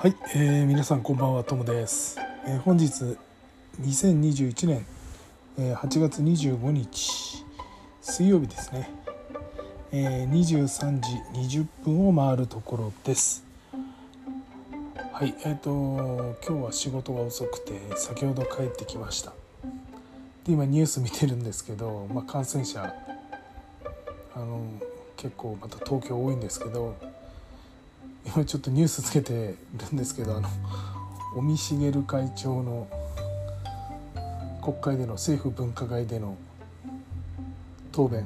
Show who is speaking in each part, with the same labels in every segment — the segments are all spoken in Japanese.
Speaker 1: はい、えー、皆さんこんばんはともです、えー、本日2021年、えー、8月25日水曜日ですね、えー、23時20分を回るところです。はいえっ、ー、と今日は仕事が遅くて先ほど帰ってきました。で今ニュース見てるんですけど、まあ、感染者あの結構また東京多いんですけど今ちょっとニュースつけてるんですけどあの尾身茂会長の国会での政府分科会での答弁。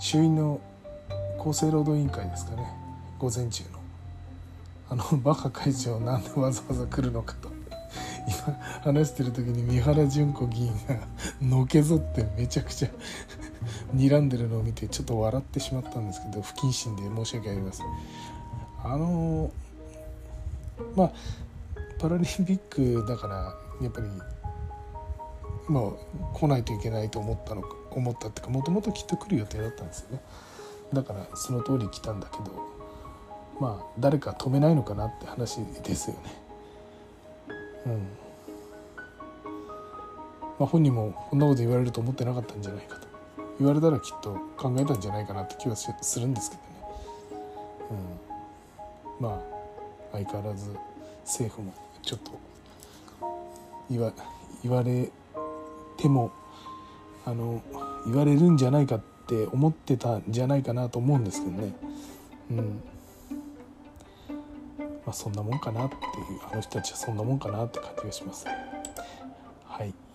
Speaker 1: 衆院の厚生労働委員会ですかね。午前中の。あのバカ会長なんでわざわざ来るのかと。今話してる時に三原純子議員がのけぞってめちゃくちゃ睨んでるのを見てちょっと笑ってしまったんですけど不謹慎で申し訳ありません。あのまあパラリンピックだからやっぱりまあ来ないといけないと思ったのか思ったっていうかもともときっと来る予定だったんですよね。だからその通り来たんだけどまあ誰か止めないのかなって話ですよね。うん。まあ本人もこんなこと言われると思ってなかったんじゃないかと。言われたらきっと考えたんじゃないかなって気はするんですけどね、うん、まあ相変わらず政府もちょっと言わ言われてもあの言われるんじゃないかって思ってたんじゃないかなと思うんですけどね、うん。まあ、そんなもんかなっていうあの人たちはそんなもんかなって感じがします。はい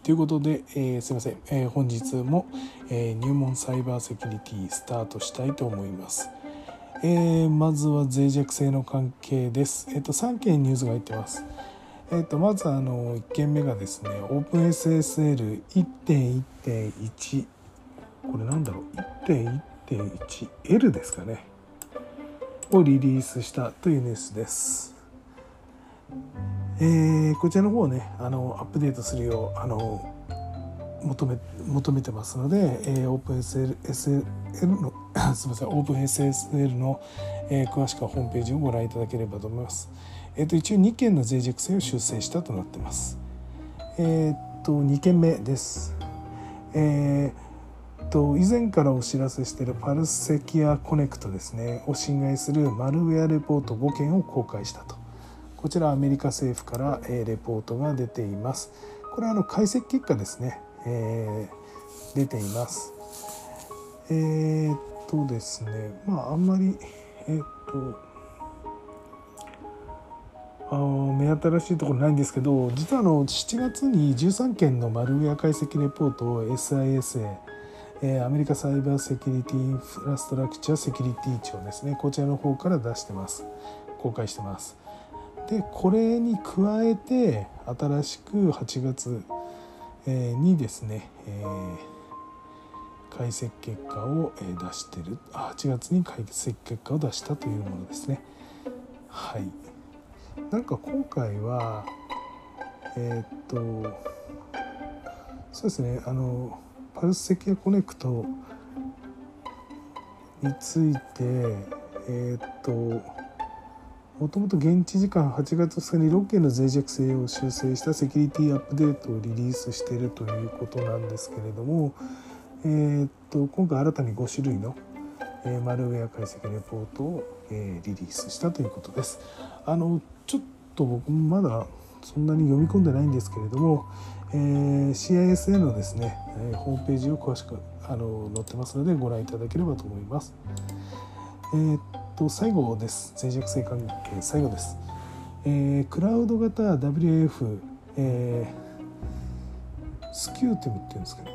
Speaker 1: ということで、えー、すいません、えー、本日も、えー、入門サイバーセキュリティスタートしたいと思います。え、まずは脆弱性の関係です。えっ、と3件ニュースが入ってます。えっ、とまずあの1件目がですね、OpenSSL1.1.1 これなんだろう？1.1.1L ですかねをリリースしたというニュースです。えー、こちらの方をねあのアップデートするようあの求め求めてますので、えー、OpenSSL の すみません OpenSSL の、えー、詳しくはホームページをご覧いただければと思います。えっ、と一応2件の脆弱性を修正したとなってます。えっ、と2件目です。えーと以前からお知らせしている Pulse Secure Connect ですねを侵害するマルウェアレポート5件を公開したとこちらアメリカ政府から、え、レポートが出ています。これはあの解析結果ですね、えー、出ています。えー、っとですね。まああんまりえー、っとあ目新しいところないんですけど実はあの7月に13件のマルウェア解析レポートを CISA え、アメリカサイバーセキュリティインフラストラクチャーセキュリティ庁ですねこちらの方から出してます。公開してます。でこれに加えて新しく8月、にですね、えー、解析結果を出してる。8月に解析結果を出したというものですね。はい。なんか今回はえー、っとそうですね。あの Pulse Secure Connect についてえー、っともともと現地時間8月2日に6件の脆弱性を修正したセキュリティアップデートをリリースしているということなんですけれども、えー、っと今回新たに5種類の、えー、マルウェア解析レポートを、えー、リリースしたということです。あのちょっと僕もまだそんなに読み込んでないんですけれども、えー、CISA のですね、え、ホームページを詳しくあの載ってますのでご覧いただければと思います。えー、と最後です脆弱性関係最後です。えー、クラウド型 WF、えー、スキューティムっていうんですかね。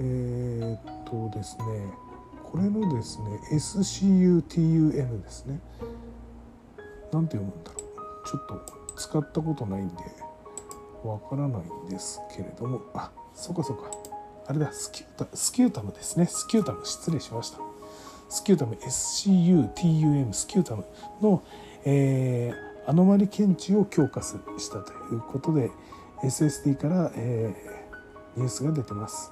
Speaker 1: えー、っとですねこれのですね SCUTUM ですね。なんて読むんだろうちょっと使ったことないんでわからないんですけれどもあそうかそうかあれだスキュータスキュータムですね。スキュータム失礼しました。スキュータム SCUTUM スキュータムの、えー、アノマリ検知を強化したということで SST から、えー、ニュースが出てます。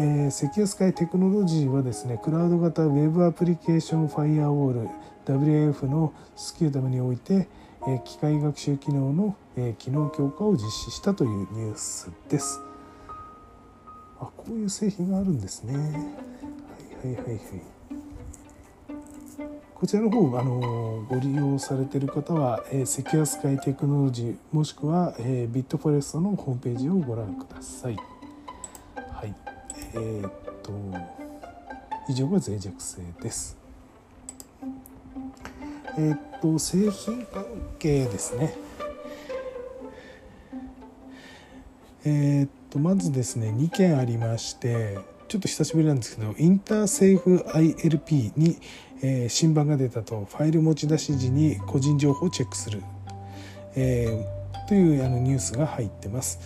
Speaker 1: えー、セキュアスカイテクノロジーはですねクラウド型ウェブアプリケーションファイアウォール WAF のスキュータムにおいて、えー、機械学習機能の、えー、機能強化を実施したというニュースです。あこういう製品があるんですね。はいはいはいはい。こちらの方あのご利用されている方は、えー、セキュアスカイテクノロジーもしくは、えー、ビットフォレストのホームページをご覧ください。はい。えー、っと以上が脆弱性です。えー、っと製品関係ですね。えー、っとまずですね2件ありましてちょっと久しぶりなんですけどインターセーフ ILP に、えー、新版が出たとファイル持ち出し時に個人情報をチェックする、えー、というあのニュースが入ってます。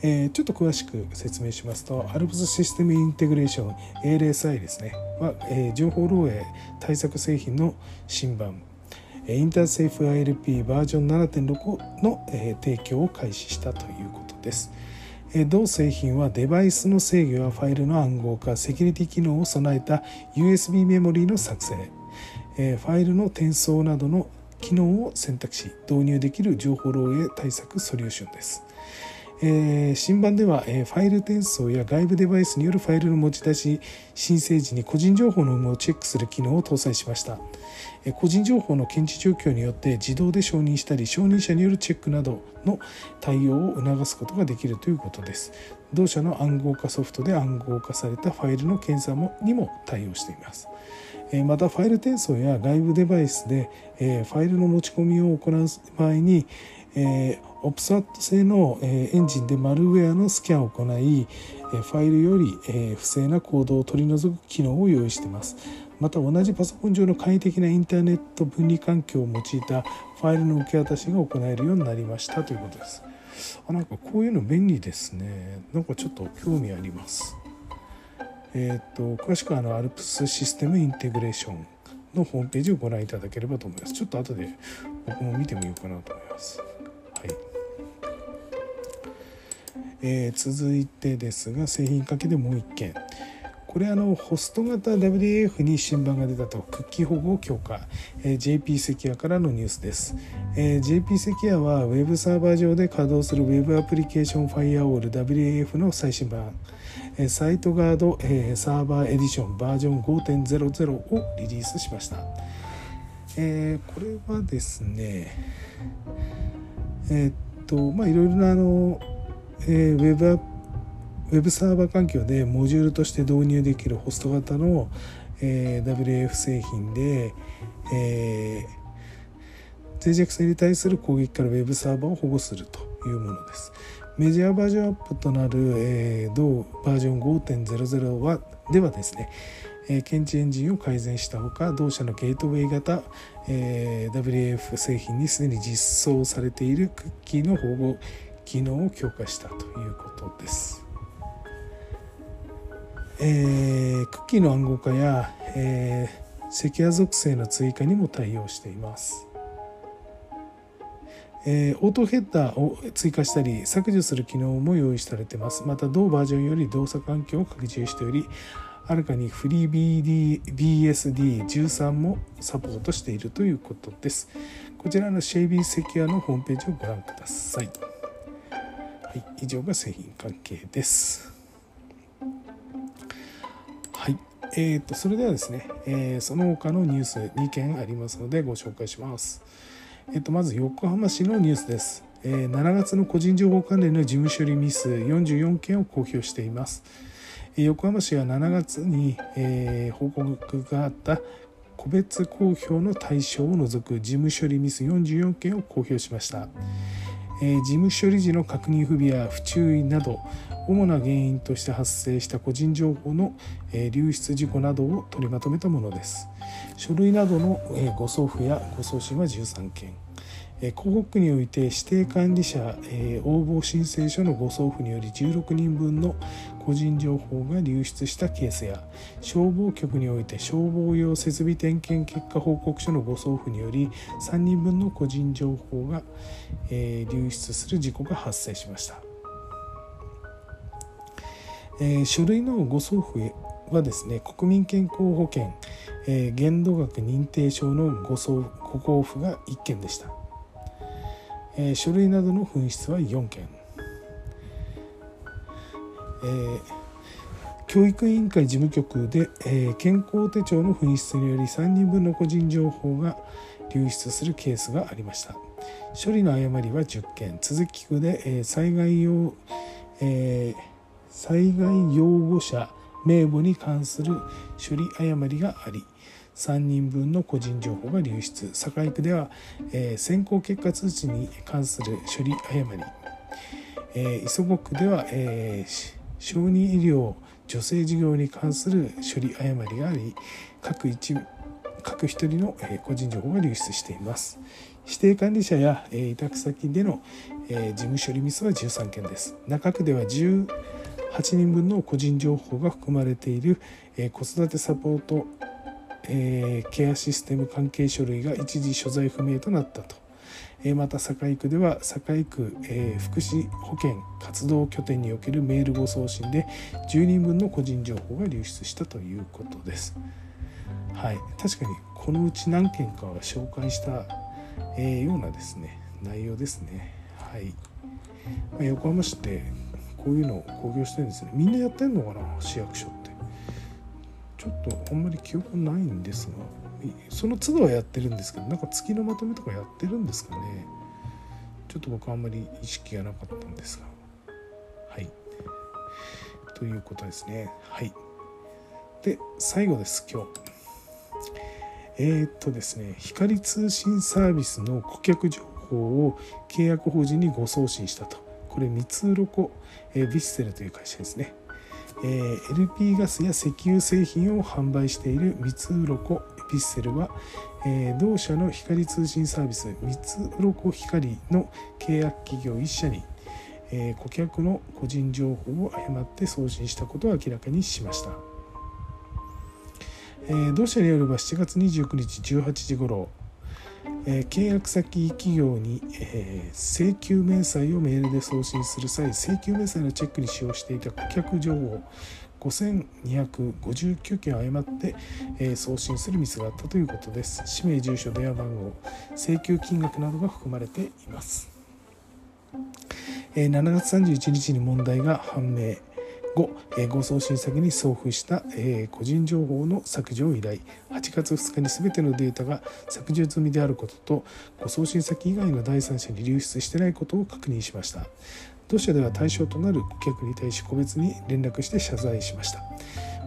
Speaker 1: えー、ちょっと詳しく説明しますと ALPS システムインテグレーション ALSI ですねは、えー、情報漏洩対策製品の新版インターセーフ ILP バージョン7.6の、えー、提供を開始したということです。同製品はデバイスの制御やファイルの暗号化セキュリティ機能を備えた USB メモリーの作成ファイルの転送などの機能を選択し導入できる情報漏洩対策ソリューションです。え、新版では、え、ファイル転送や外部デバイスによるファイルの持ち出し申請時に個人情報の有無をチェックする機能を搭載しました、個人情報の検知状況によって自動で承認したり承認者によるチェックなどの対応を促すことができるということです。同社の暗号化ソフトで暗号化されたファイルの検査もにも対応しています。またファイル転送や外部デバイスでファイルの持ち込みを行う場合にえ、オプサット製の、エンジンでマルウェアのスキャンを行い、ファイルより、不正なコードを取り除く機能を用意しています。また同じパソコン上の簡易的なインターネット分離環境を用いたファイルの受け渡しが行えるようになりましたということです。あなんかこういうの便利ですね。なんかちょっと興味あります。えっ、と詳しくはあの ALPS システムインテグレーションのホームページをご覧いただければと思います。ちょっと後で僕も見てみようかなと思います。はい。えー、続いてですが製品かけでもう1件。これあのホスト型 WAF に新版が出たとクッキー保護強化、えー、JP セキュアからのニュースです、えー、JP セキュアは Web サーバー上で稼働する Web アプリケーションファイアウォール WAF の最新版、えー、サイトガード、えー、サーバーエディションバージョン5.00をリリースしました、えー、これはですねえー、っとまあいろいろなあの、えー、ウェブウウェブサーバー環境でモジュールとして導入できるホスト型の、えー、WF 製品で、えー、脆弱性に対する攻撃からウェブサーバーを保護するというものです。メジャーバージョンアップとなる、えー、同バージョン5.00はではですね、え検知エンジンを改善したほか同社のゲートウェイ型、え WAF 製品にすでに実装されているクッキーの保護機能を強化したということです。えー、クッキーの暗号化や、えー、セキュア属性の追加にも対応しています。えー、オートヘッダーを追加したり削除する機能も用意されています。また同バージョンより動作環境を拡充しておりはるかにフリー BSD13 もサポートしているということです。こちらのシェイビーセキュアのホームページをご覧ください。はい、以上が製品関係です。はい、えーと、それではですね、えー、その他のニュース2件ありますのでご紹介します。えーと、まず横浜市のニュースです。えー、7月の個人情報関連の事務処理ミス44件を公表しています。横浜市は7月に、えー、報告があった個別公表の対象を除く事務処理ミス44件を公表しました、えー、事務処理時の確認不備や不注意など主な原因として発生した個人情報の、え、流出事故などを取りまとめたものです書類などの、えー、誤送付や誤送信は13件広告において指定管理者、え応募申請書の誤送付により16人分の個人情報が流出したケースや消防局において消防用設備点検結果報告書の誤送付により3人分の個人情報が、え流出する事故が発生しました。えー、書類の誤送付はですね国民健康保険、えー、限度額認定証の誤送誤交付が1件でした、えー、書類などの紛失は4件、えー、教育委員会事務局で、えー、健康手帳の紛失により3人分の個人情報が流出するケースがありました。処理の誤りは10件。続き区で、えー、災害用、えー、災害用護者名簿に関する処理誤りがあり3人分の個人情報が流出。堺区では、えー、先行結果通知に関する処理誤り、えー、磯子区では、えー、小児医療女性事業に関する処理誤りがあり各一各一人の個人情報が流出しています。指定管理者や委託先での事務処理ミスは13件です。中区では10 8人分の個人情報が含まれている、え子育てサポート、えケアシステム関係書類が一時所在不明となったと。また堺区では堺区、え福祉保健活動拠点におけるメール誤送信で10人分の個人情報が流出したということです。はい、確かにこのうち何件かは紹介した、えようなですね内容ですね。はい、ま横浜市ってこういうのを公表してるんですね。みんなやってんのかな？市役所って。ちょっとあんまり記憶ないんですがその都度はやってるんですけどなんか月のまとめとかやってるんですかね。ちょっと僕あんまり意識がなかったんですが。はい。ということですね。はい。で最後です今日。えー、っとですね。光通信サービスの顧客情報を契約法人に誤送信したと。これ三つ鱗、えー、ヴィッセルという会社ですね、えー、LP ガスや石油製品を販売している三つ鱗ヴィッセルは、えー、同社の光通信サービス三つ鱗光の契約企業1社に、えー、顧客の個人情報を誤って送信したことを明らかにしました、え、同社によれば7月29日18時ごろえ契約先企業に、え請求明細をメールで送信する際請求明細のチェックに使用していた顧客情報5259件を誤って、え送信するミスがあったということです。氏名住所電話番号請求金額などが含まれています。7月31日に問題が判明。5、えー、誤送信先に送付した、えー、個人情報の削除を依頼。8月2日に全てのデータが削除済みであることと誤送信先以外の第三者に流出してないことを確認しました。同社では対象となる顧客に対し個別に連絡して謝罪しました。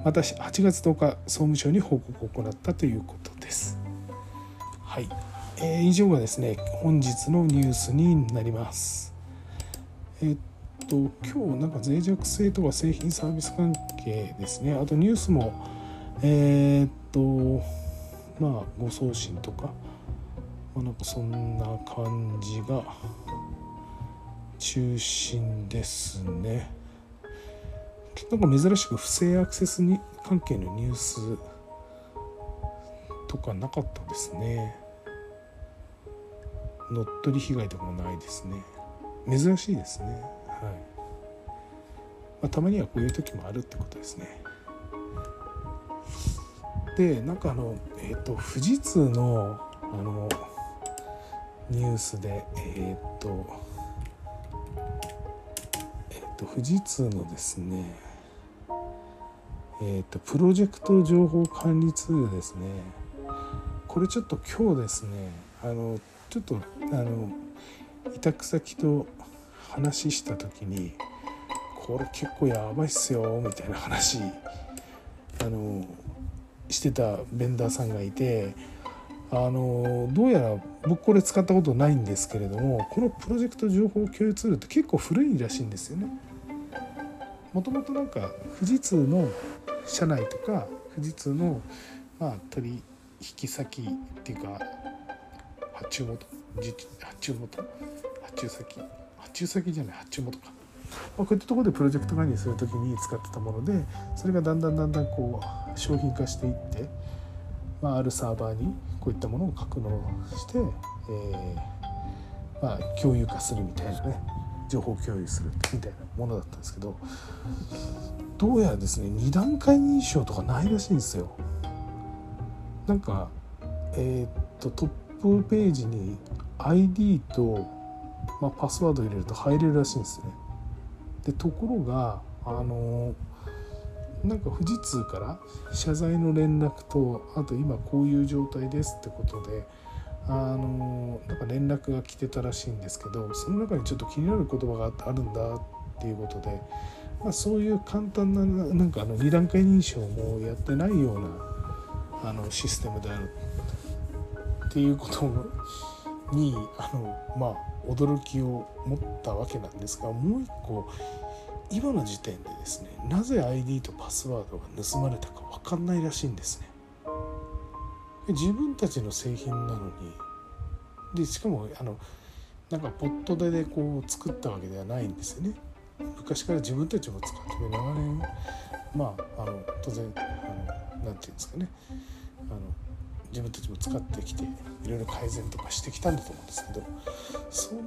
Speaker 1: また8月10日総務省に報告を行ったということです。はい、えー、以上がですね本日のニュースになります。えーと今日なんか脆弱性とか製品サービス関係ですね。あとニュースもえー、っとまあ誤送信とか、まあ、なんかそんな感じが中心ですね。なんか珍しく不正アクセスに関係のニュースとかなかったですね。乗っ取り被害とかもないですね。珍しいですね。はい。まあ、たまにはこういう時もあるってことですね。でなんかあのえ、ー、と富士通のあのニュースでえっ、ー、とえっ、と富士通のですねえっ、とプロジェクト情報管理ツールですね。これちょっと今日ですねあのちょっとあの委託先と話した時にこれ結構やばいっすよみたいな話あのしてたベンダーさんがいてあのどうやら僕これ使ったことないんですけれどもこのプロジェクト情報共有ツールって結構古いらしいんですよね。もともとなんか富士通の社内とか富士通のまあ取引先っていうか発注元発注元発注先発注先じゃない発注元か、まあ、こういったところでプロジェクト管理する時に使ってたものでそれがだんだんだんだんこう商品化していって、まあ、あるサーバーにこういったものを格納して、えー、まあ、共有化するみたいなね情報共有するみたいなものだったんですけどどうやらですね2段階認証とかないらしいんですよ。なんかえー、っとトップページに ID と、まあ、パスワード入れると入れるらしいんですね。でところがあのなんか富士通から謝罪の連絡とあと今こういう状態ですってことであのなんか連絡が来てたらしいんですけどその中にちょっと気になる言葉があるんだっていうことで、まあ、そういう簡単ななんかあの2段階認証もやってないようなあのシステムであるっていうことにあのまあ驚きを持ったわけなんですがもう一個今の時点でですねなぜ ID とパスワードが盗まれたか分かんないらしいんですね。自分たちの製品なのにでしかもあのなんかポットででこう作ったわけではないんですよね。昔から自分たちも使って長年まああの当然あのなんていうんですかね。あの自分たちも使ってきていろいろ改善とかしてきたんだと思うんですけどその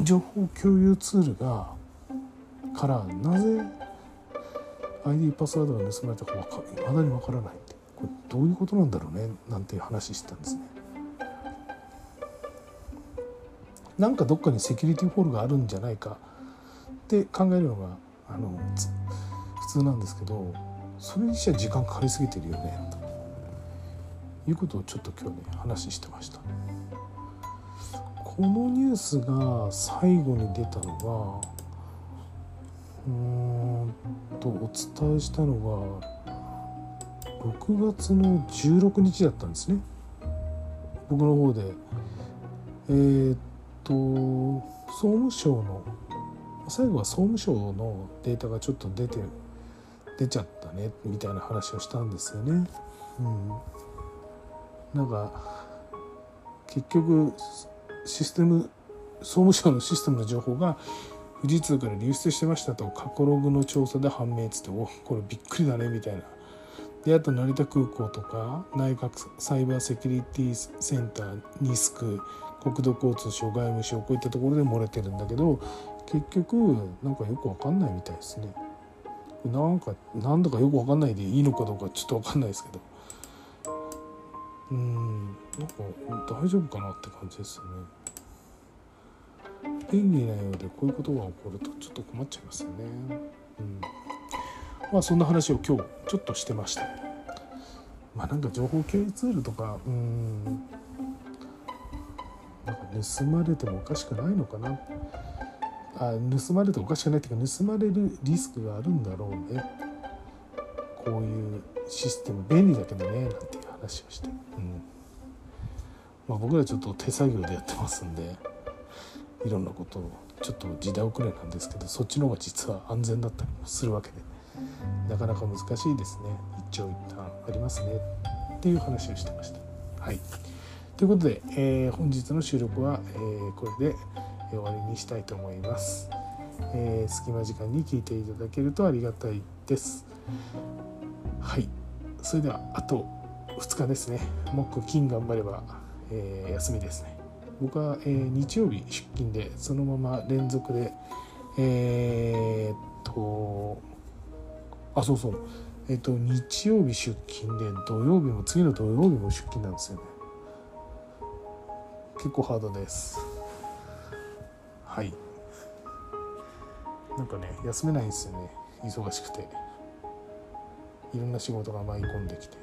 Speaker 1: 情報共有ツールがからなぜ ID パスワードが盗まれたかいまだにわからないってこれどういうことなんだろうねなんて話してたんですね。なんかどっかにセキュリティフォールがあるんじゃないかって考えるのがあの普通なんですけどそれにしては時間かかりすぎてるよねということをちょっと今日ね話してましたこのニュースが最後に出たのがうんとお伝えしたのが6月の16日だったんですね。僕の方で。えー、っと総務省の最後は総務省のデータがちょっと出て出ちゃったねみたいな話をしたんですよね。うん、なんか結局システム総務省のシステムの情報が富士通から流出してましたと過去ログの調査で判明っつっておこれびっくりだねみたいな。であと成田空港とか内閣サイバーセキュリティセンターニスク国土交通省外務省こういったところで漏れてるんだけど結局なんかよく分かんないみたいですね。なんかなんだかよく分かんないでいいのかどうかちょっと分かんないですけどうんなんか大丈夫かなって感じですよね。便利なようでこういうことが起こるとちょっと困っちゃいますよね。うん、まあそんな話を今日ちょっとしてました。まあなんか情報共有ツールとかうんなんか盗まれてもおかしくないのかな。あ盗まれておかしくないっていうか盗まれるリスクがあるんだろうね。こういうシステム便利だけどねなんていう話をして。うんまあ、僕らちょっと手作業でやってますんで。いろんなことをちょっと時代遅れなんですけどそっちの方が実は安全だったりもするわけでなかなか難しいですね一長一短ありますねっていう話をしてました。はいということで、えー、本日の収録は、えー、これで終わりにしたいと思います。えー、隙間時間に聞いていただけるとありがたいです。はい、それではあと2日ですね。木金頑張れば、えー、休みですね。僕は、えー、日曜日出勤でそのまま連続でえー、っとあそうそう。えっと日曜日出勤で土曜日も次の土曜日も出勤なんですよね。結構ハードです。はい。なんかね休めないんですよね。忙しくて。いろんな仕事が舞い込んできて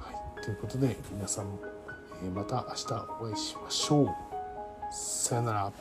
Speaker 1: はい、ということで皆さんまた明日お会いしましょう。さよなら。